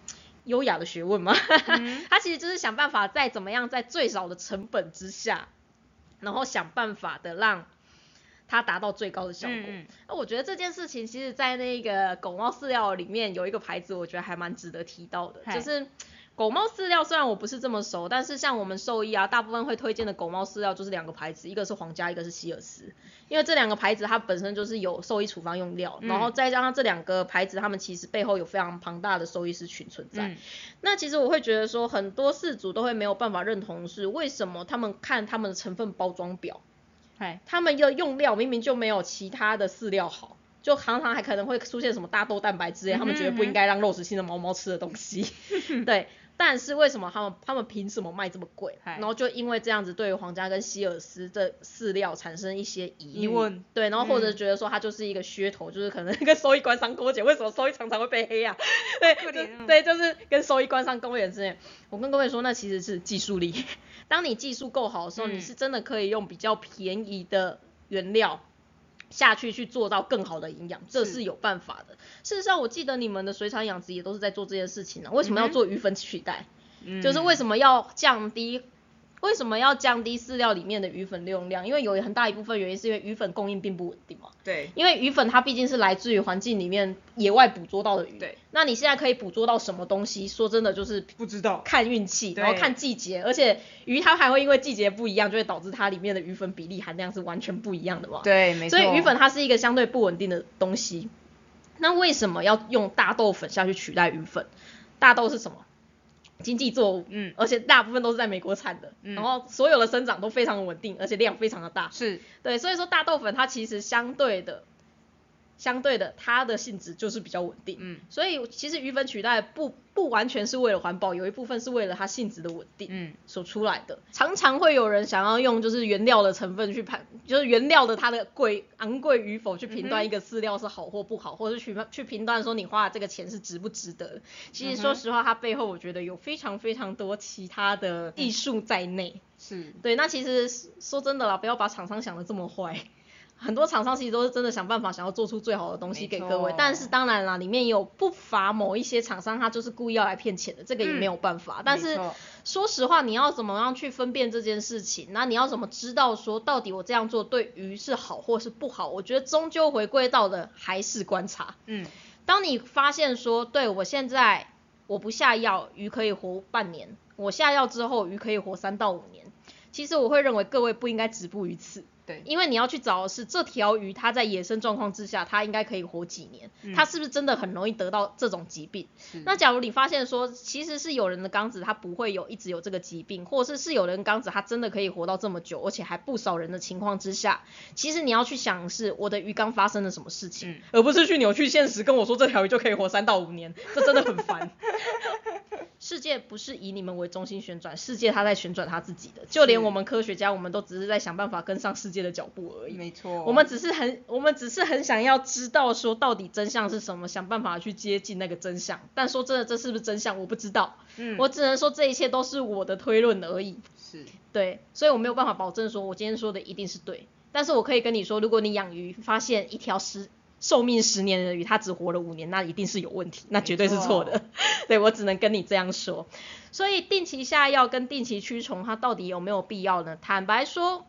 优雅的学问吗？<laughs> 他其实就是想办法在怎么样在最少的成本之下，然后想办法的让它达到最高的效果。那我觉得这件事情，其实在那个狗猫饲料里面有一个牌子，我觉得还蛮值得提到的，就是。狗猫饲料虽然我不是这么熟，但是像我们兽医啊，大部分会推荐的狗猫饲料就是两个牌子，一个是皇家，一个是希尔斯，因为这两个牌子它本身就是有兽医处方用料，然后再加上这两个牌子，他们其实背后有非常庞大的兽医师群存在。那其实我会觉得说，很多饲主都会没有办法认同是为什么他们看他们的成分包装表，他们的用料明明就没有其他的饲料好。就常常还可能会出现什么大豆蛋白之类，他们觉得不应该让肉食性的猫猫吃的东西。<laughs> 对，但是为什么他们他们凭什么卖这么贵？然后就因为这样子，对于皇家跟希尔斯的饲料产生一些疑问。对，然后或者觉得说它就是一个噱头，就是可能跟收益官商勾结，为什么收益常常会被黑啊？<laughs> 对，对，就是跟收益官商勾结之类。我跟各位说，那其实是技术力。当你技术够好的时候，你是真的可以用比较便宜的原料。下去去做到更好的营养，这是有办法的。事实上，我记得你们的水产养殖也都是在做这件事情呢。为什么要做鱼粉取代？就是为什么要降低？为什么要降低饲料里面的鱼粉利用量？因为有很大一部分原因是因为鱼粉供应并不稳定嘛。对。因为鱼粉它毕竟是来自于环境里面野外捕捉到的鱼。对。那你现在可以捕捉到什么东西？说真的就是不知道，看运气，然后看季节，而且鱼它还会因为季节不一样，就会导致它里面的鱼粉比例含量是完全不一样的嘛。对，没错。所以鱼粉它是一个相对不稳定的东西。那为什么要用大豆粉下去取代鱼粉？大豆是什么？经济作物，嗯，而且大部分都是在美国产的，然后所有的生长都非常的稳定，而且量非常的大，是。对，所以说大豆粉它其实相对的。相对的，它的性质就是比较稳定，嗯，所以其实鱼粉取代不不完全是为了环保，有一部分是为了它性质的稳定，嗯，所出来的。常常会有人想要用就是原料的成分去判，就是原料的它的贵昂贵与否去评断一个饲料是好或不好，或者去去评断说你花这个钱是值不值得。其实说实话，它背后我觉得有非常非常多其他的艺术在内。是对，那其实说真的啦，不要把厂商想的这么坏。很多厂商其实都是真的想办法想要做出最好的东西给各位，但是当然啦，里面有不乏某一些厂商他就是故意要来骗钱的，这个也没有办法。但是说实话，你要怎么样去分辨这件事情？那你要怎么知道说到底我这样做对鱼是好或是不好？我觉得终究回归到的还是观察。嗯，当你发现说，对我现在我不下药，鱼可以活半年；我下药之后，鱼可以活三到五年。其实我会认为各位不应该止步于此。对，因为你要去找的是这条鱼，它在野生状况之下，它应该可以活几年？它是不是真的很容易得到这种疾病？那假如你发现说，其实是有人的缸子它不会有一直有这个疾病，或者是是有人缸子它真的可以活到这么久，而且还不少人的情况之下，其实你要去想是我的鱼缸发生了什么事情，而不是去扭曲现实跟我说这条鱼就可以活三到五年，这真的很烦。<laughs> 世界不是以你们为中心旋转，世界它在旋转它自己的。就连我们科学家，我们都只是在想办法跟上世界的脚步而已。没错，我们只是很，我们只是很想要知道说到底真相是什么，想办法去接近那个真相。但说真的，这是不是真相，我不知道。嗯，我只能说这一切都是我的推论而已。是，对，所以我没有办法保证说我今天说的一定是对。但是我可以跟你说，如果你养鱼发现一条尸。寿命十年的鱼，它只活了五年，那一定是有问题，那绝对是错的。<laughs> 对我只能跟你这样说。所以定期下药跟定期驱虫，它到底有没有必要呢？坦白说，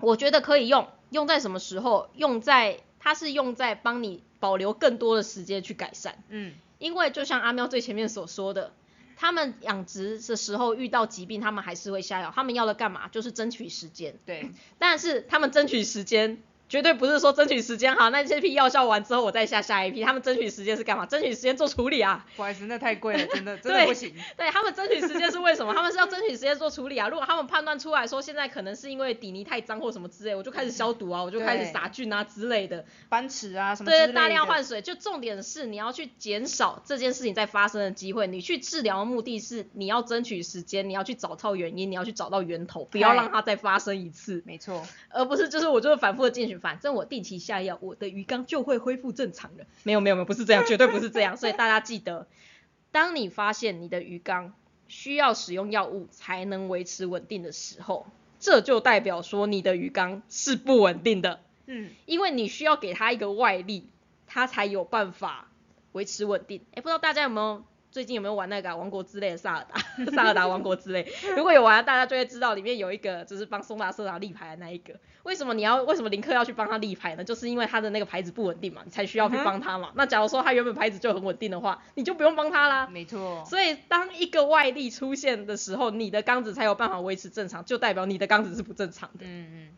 我觉得可以用。用在什么时候？用在它是用在帮你保留更多的时间去改善。嗯，因为就像阿喵最前面所说的，他们养殖的时候遇到疾病，他们还是会下药。他们要的干嘛？就是争取时间。对，但是他们争取时间。绝对不是说争取时间哈，那这批药效完之后我再下下一批，他们争取时间是干嘛？争取时间做处理啊！不好意思，那太贵了，真 <laughs> 的真的不行。对他们争取时间是为什么？他们是要争取时间做处理啊！如果他们判断出来说现在可能是因为底泥太脏或什么之类，我就开始消毒啊，我就开始撒菌啊之类的，搬池啊什么。对，大量换水。就重点是你要去减少这件事情再发生的机会。你去治疗的目的是你要争取时间，你要去找到原因，你要去找到源头，不要让它再发生一次。没错。而不是就是我就是反复的进行，反正我定期。下药，我的鱼缸就会恢复正常的。没有没有没有，不是这样，绝对不是这样。所以大家记得，<laughs> 当你发现你的鱼缸需要使用药物才能维持稳定的时候，这就代表说你的鱼缸是不稳定的。嗯，因为你需要给它一个外力，它才有办法维持稳定。哎，不知道大家有没有？最近有没有玩那个王国之类的萨尔达？<laughs> 萨尔达王国之类，如果有玩，大家就会知道里面有一个就是帮松达社长立牌的那一个。为什么你要为什么林克要去帮他立牌呢？就是因为他的那个牌子不稳定嘛，你才需要去帮他嘛。那假如说他原本牌子就很稳定的话，你就不用帮他啦。没错。所以当一个外力出现的时候，你的缸子才有办法维持正常，就代表你的缸子是不正常的。嗯嗯。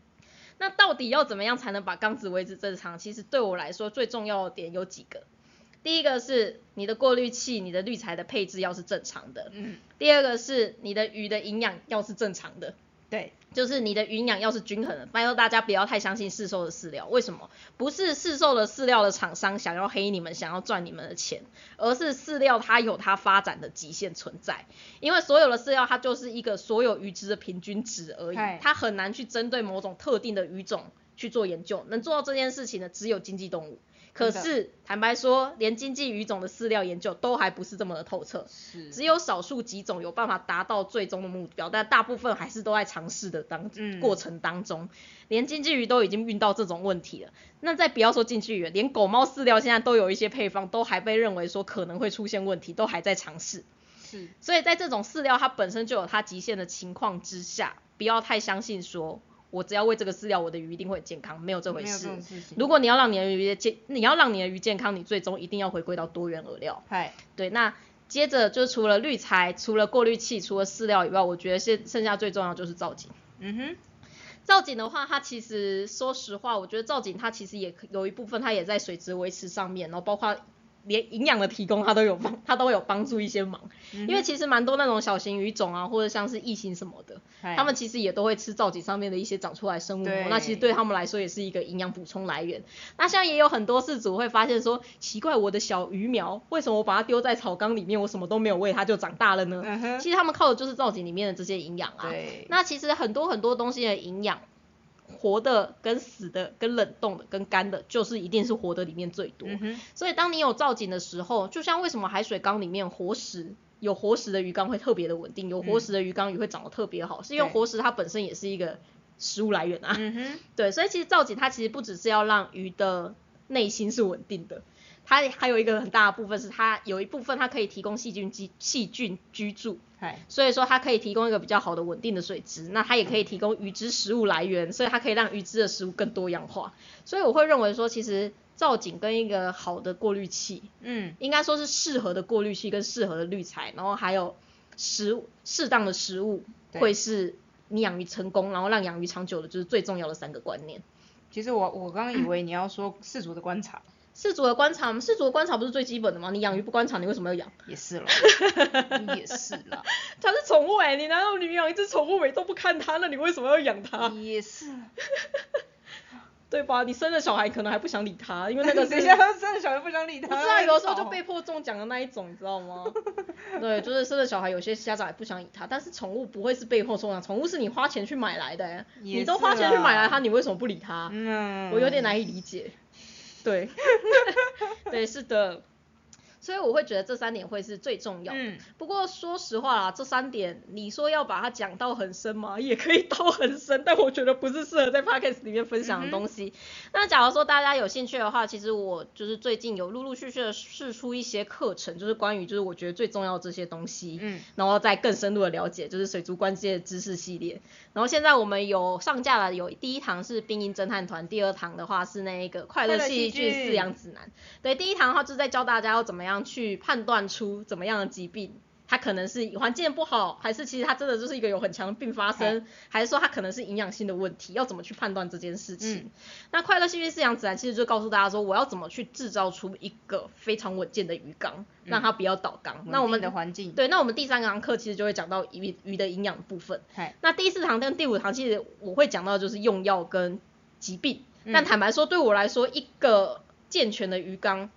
那到底要怎么样才能把缸子维持正常？其实对我来说最重要的点有几个。第一个是你的过滤器、你的滤材的配置要是正常的。嗯。第二个是你的鱼的营养要是正常的。对，就是你的营养要是均衡的，拜托大家不要太相信市售的饲料。为什么？不是市售的饲料的厂商想要黑你们，想要赚你们的钱，而是饲料它有它发展的极限存在。因为所有的饲料它就是一个所有鱼只的平均值而已，它很难去针对某种特定的鱼种去做研究。能做到这件事情的只有经济动物。可是坦白说，连经济鱼种的饲料研究都还不是这么的透彻，是只有少数几种有办法达到最终的目标，但大部分还是都在尝试的当过程当中。连经济鱼都已经遇到这种问题了，那再不要说经济鱼，连狗猫饲料现在都有一些配方都还被认为说可能会出现问题，都还在尝试。是，所以在这种饲料它本身就有它极限的情况之下，不要太相信说。我只要喂这个饲料，我的鱼一定会健康，没有这回事。如果你要让你的鱼健，你要让你的鱼健康，你最终一定要回归到多元饵料。嗨，对，那接着就除了滤材、除了过滤器、除了饲料以外，我觉得现剩下最重要就是造景。嗯哼，造景的话，它其实说实话，我觉得造景它其实也有一部分它也在水质维持上面，然后包括。连营养的提供，它都有帮，它都有帮助一些忙。因为其实蛮多那种小型鱼种啊，或者像是异形什么的，它们其实也都会吃造景上面的一些长出来生物。那其实对他们来说也是一个营养补充来源。那像也有很多饲主会发现说，奇怪，我的小鱼苗为什么我把它丢在草缸里面，我什么都没有喂它就长大了呢？其实他们靠的就是造景里面的这些营养啊。那其实很多很多东西的营养。活的跟死的跟冷冻的跟干的，就是一定是活的里面最多。所以当你有造景的时候，就像为什么海水缸里面活食有活食的鱼缸会特别的稳定，有活食的鱼缸鱼会长得特别好，是因为活食它本身也是一个食物来源啊。对，所以其实造景它其实不只是要让鱼的内心是稳定的。它还有一个很大的部分是它有一部分它可以提供细菌居细菌居住，所以说它可以提供一个比较好的稳定的水质，那它也可以提供鱼之食物来源，所以它可以让鱼之的食物更多样化。所以我会认为说，其实造景跟一个好的过滤器，嗯，应该说是适合的过滤器跟适合的滤材，然后还有食物适当的食物，会是你养鱼成功，然后让养鱼长久的，就是最重要的三个观念。其实我我刚刚以为你要说世俗的观察。饲主的观察，饲主的观察不是最基本的吗？你养鱼不观察，你为什么要养？也是了，<laughs> 也是了。它是宠物哎，你难道你养一只宠物，你都不看它，那你为什么要养它？也是。<laughs> 对吧？你生了小孩可能还不想理它，因为那个 <laughs> 谁家生了小孩不想理他？不是啊，有的时候就被迫中奖的那一种，你知道吗？对，就是生了小孩，有些家长也不想理他，但是宠物不会是被迫中奖，宠物是你花钱去买来的，你都花钱去买来它，你为什么不理它？嗯，我有点难以理解。对，<laughs> 对，是的。所以我会觉得这三点会是最重要的。嗯。不过说实话啦，这三点你说要把它讲到很深吗？<laughs> 也可以到很深，但我觉得不是适合在 podcast 里面分享的东西。那假如说大家有兴趣的话，其实我就是最近有陆陆续续的试出一些课程，就是关于就是我觉得最重要的这些东西。嗯。然后再更深入的了解，就是水族关键知识系列。然后现在我们有上架了，有第一堂是冰音侦探团，第二堂的话是那个快乐戏剧饲养指南。对，第一堂的话就是在教大家要怎么样。去判断出怎么样的疾病，它可能是环境不好，还是其实它真的就是一个有很强的病发生，还是说它可能是营养性的问题？要怎么去判断这件事情？那快乐细菌饲养指南其实就告诉大家说，我要怎么去制造出一个非常稳健的鱼缸，让它不要倒缸。那我们的环境对，那我们第三堂课其实就会讲到鱼鱼的营养部分。那第四堂跟第五堂其实我会讲到就是用药跟疾病。但坦白说，对我来说，一个健全的鱼缸。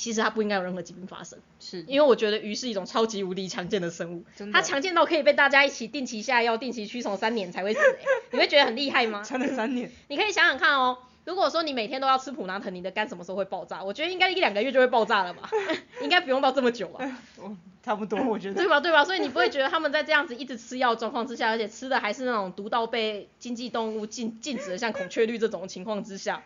其实它不应该有任何疾病发生，是因为我觉得鱼是一种超级无敌强健的生物，它强健到可以被大家一起定期下药、定期驱虫三年才会死，<laughs> 你会觉得很厉害吗？撑了三年，你可以想想看哦，如果说你每天都要吃普拿疼，你的肝什么时候会爆炸？我觉得应该一两个月就会爆炸了吧，<laughs> 应该不用到这么久吧？<laughs> 差不多，我觉得。对吧？对吧？所以你不会觉得他们在这样子一直吃药状况之下，而且吃的还是那种毒到被经济动物禁禁止的，像孔雀绿这种情况之下。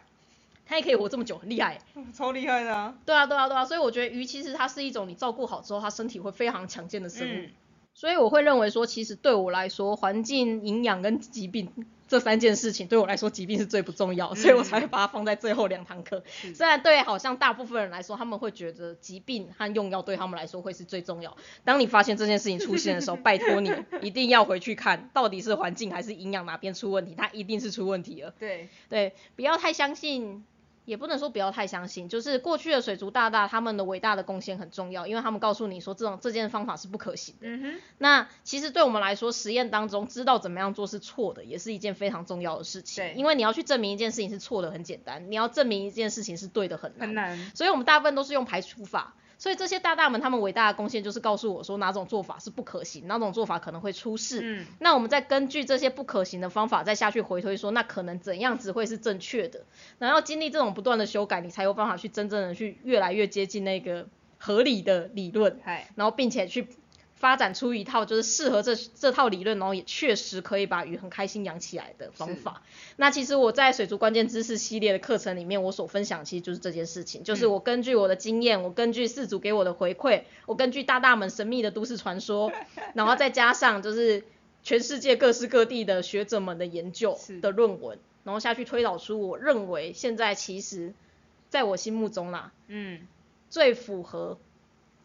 它也可以活这么久，很厉害，<laughs> 超厉害的啊！对啊，对啊，对啊，所以我觉得鱼其实它是一种你照顾好之后，它身体会非常强健的生物。所以我会认为说，其实对我来说，环境、营养跟疾病这三件事情对我来说，疾病是最不重要，所以我才会把它放在最后两堂课。虽然对好像大部分人来说，他们会觉得疾病和用药对他们来说会是最重要。当你发现这件事情出现的时候，拜托你一定要回去看到底是环境还是营养哪边出问题，它一定是出问题了。对对，不要太相信。也不能说不要太相信，就是过去的水族大大他们的伟大的贡献很重要，因为他们告诉你说这种这件方法是不可行的。嗯哼，那其实对我们来说，实验当中知道怎么样做是错的，也是一件非常重要的事情。对因为你要去证明一件事情是错的很简单，你要证明一件事情是对的很难。很难。所以我们大部分都是用排除法。所以这些大大们他们伟大的贡献就是告诉我说哪种做法是不可行，哪种做法可能会出事。嗯，那我们再根据这些不可行的方法再下去回推说，那可能怎样子会是正确的？然后经历这种不断的修改，你才有办法去真正的去越来越接近那个合理的理论，嗨，然后并且去发展出一套就是适合这这套理论，然后也确实可以把鱼很开心养起来的方法。那其实我在水族关键知识系列的课程里面，我所分享其实就是这件事情，就是我根据我的经验，我根据四组给我的回馈，我根据大大们神秘的都市传说，<laughs> 然后再加上就是全世界各式各地的学者们的研究的论文，然后下去推导出我认为现在其实在我心目中啦，嗯，最符合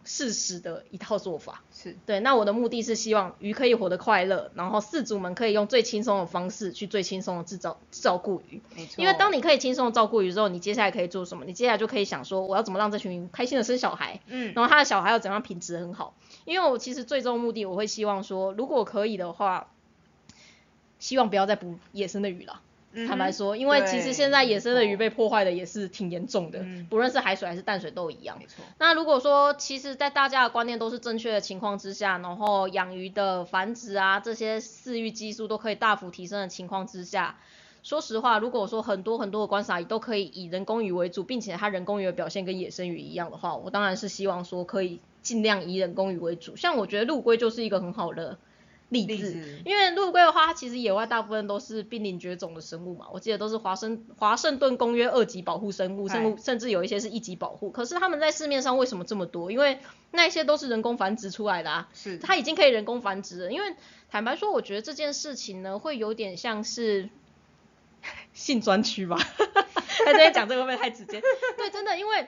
事实的一套做法。是，对，那我的目的是希望鱼可以活得快乐，然后饲主们可以用最轻松的方式去最轻松的制造照顾鱼。没错。因为当你可以轻松的照顾鱼之后，你接下来可以做什么？你接下来就可以想说，我要怎么让这群鱼开心的生小孩，嗯，然后他的小孩要怎样品质很好。因为我其实最终目的，我会希望说，如果可以的话，希望不要再捕野生的鱼了。嗯坦白说，因为其实现在野生的鱼被破坏的也是挺严重的，嗯不论是海水还是淡水都一样没。错，那如果说，其实，在大家的观念都是正确的情况之下，然后养鱼的繁殖啊，这些饲育技术都可以大幅提升的情况之下，说实话，如果说很多很多的观察鱼都可以以人工鱼为主，并且它人工鱼的表现跟野生鱼一样的话，我当然是希望说可以尽量以人工鱼为主。像我觉得陆龟就是一个很好的例子，例子因为陆龟的话，它其实野外大部分都是濒临绝种的生物嘛，我记得都是华盛华盛顿公约二级保护生物，甚物甚至有一些是一级保护。可是它们在市面上为什么这么多？因为那一些都是人工繁殖出来的啊，是，它已经可以人工繁殖了。因为坦白说，我觉得这件事情呢，会有点像是 <laughs> 性专区吧。<laughs> 在这边讲这个会不会太直接？<laughs> 对，真的，因为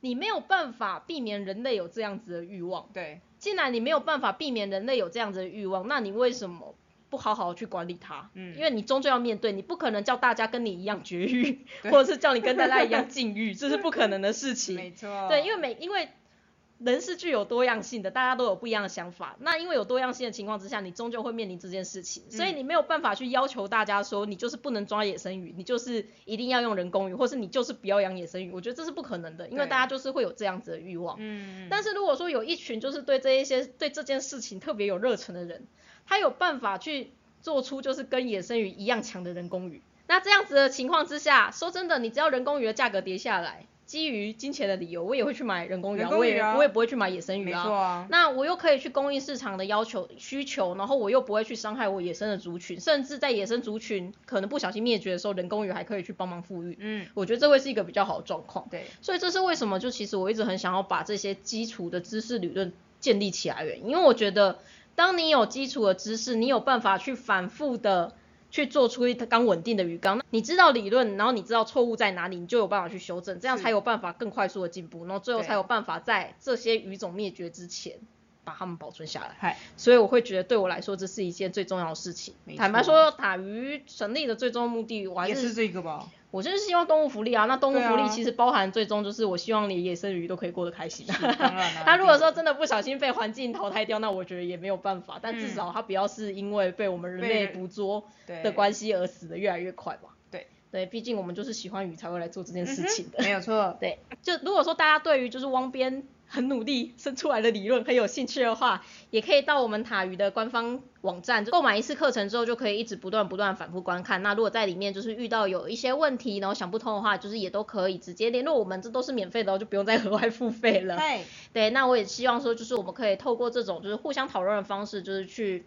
你没有办法避免人类有这样子的欲望。对，既然你没有办法避免人类有这样子的欲望，那你为什么不好好去管理它？嗯因为你终究要面对，你不可能叫大家跟你一样绝育，或者是叫你跟大家一样禁欲，这是不可能的事情。没错，对，因为每因为人是具有多样性的，大家都有不一样的想法。那因为有多样性的情况之下，你终究会面临这件事情，所以嗯你没有办法去要求大家说你就是不能抓野生鱼，你就是一定要用人工鱼，或是你就是不要养野生鱼。我觉得这是不可能的，因为大家就是会有这样子的欲望。嗯，但是如果说有一群就是对这一些对这件事情特别有热忱的人，他有办法去做出就是跟野生鱼一样强的人工鱼，那这样子的情况之下，说真的，你只要人工鱼的价格跌下来，基于金钱的理由，我也会去买人工鱼啊，我也我也不会去买野生鱼啊。啊，那我又可以去供应市场的要求需求，然后我又不会去伤害我野生的族群，甚至在野生族群可能不小心灭绝的时候，人工鱼还可以去帮忙富裕。嗯，我觉得这会是一个比较好的状况。对，所以这是为什么，就其实我一直很想要把这些基础的知识理论建立起来的原因，因为我觉得当你有基础的知识，你有办法去反复的去做出一缸稳定的鱼缸，你知道理论，然后你知道错误在哪里，你就有办法去修正，这样才有办法更快速的进步，然后最后才有办法在这些鱼种灭绝之前把它们保存下来。嗨，所以我会觉得对我来说这是一件最重要的事情。坦白说，打鱼成立的最终目的，我还也是这个吧，我就是希望动物福利啊，那动物福利其实包含最终就是我希望你野生鱼都可以过得开心。当然 <laughs> 啦它如果说真的不小心被环境淘汰掉，那我觉得也没有办法，但至嗯少它不要是因为被我们人类捕捉的关系而死的越来越快吧。对，对，毕竟我们就是喜欢鱼才会来做这件事情的。没有错，对，就如果说大家对于就是汪边很努力生出来的理论很有兴趣的话，也可以到我们塔鱼的官方网站购买一次课程之后，就可以一直不断不断反复观看。那如果在里面就是遇到有一些问题，然后想不通的话，就是也都可以直接联络我们，这都是免费的哦，就不用再额外付费了。对，对，那我也希望说，就是我们可以透过这种就是互相讨论的方式，就是去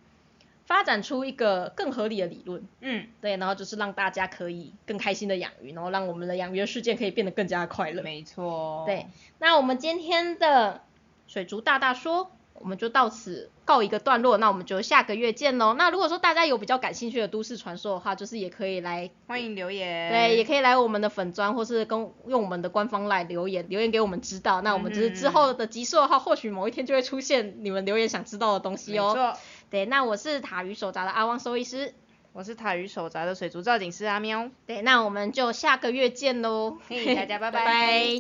发展出一个更合理的理论。嗯，对，然后就是让大家可以更开心的养鱼，然后让我们的养鱼的世界可以变得更加快乐。没错，对，那我们今天的水族大大说，我们就到此告一个段落，那我们就下个月见喽。那如果说大家有比较感兴趣的都市传说的话，就是也可以来，欢迎留言，对，也可以来我们的粉砖，或是跟用我们的官方来留言，留言给我们知道。那我们就是之后的集数的话，或许某一天就会出现你们留言想知道的东西哦。没错，对，那我是塔鱼手札的阿汪兽医师，我是塔鱼手札的水族造景师阿喵。对，那我们就下个月见喽。嘿，大家 <laughs> 拜拜.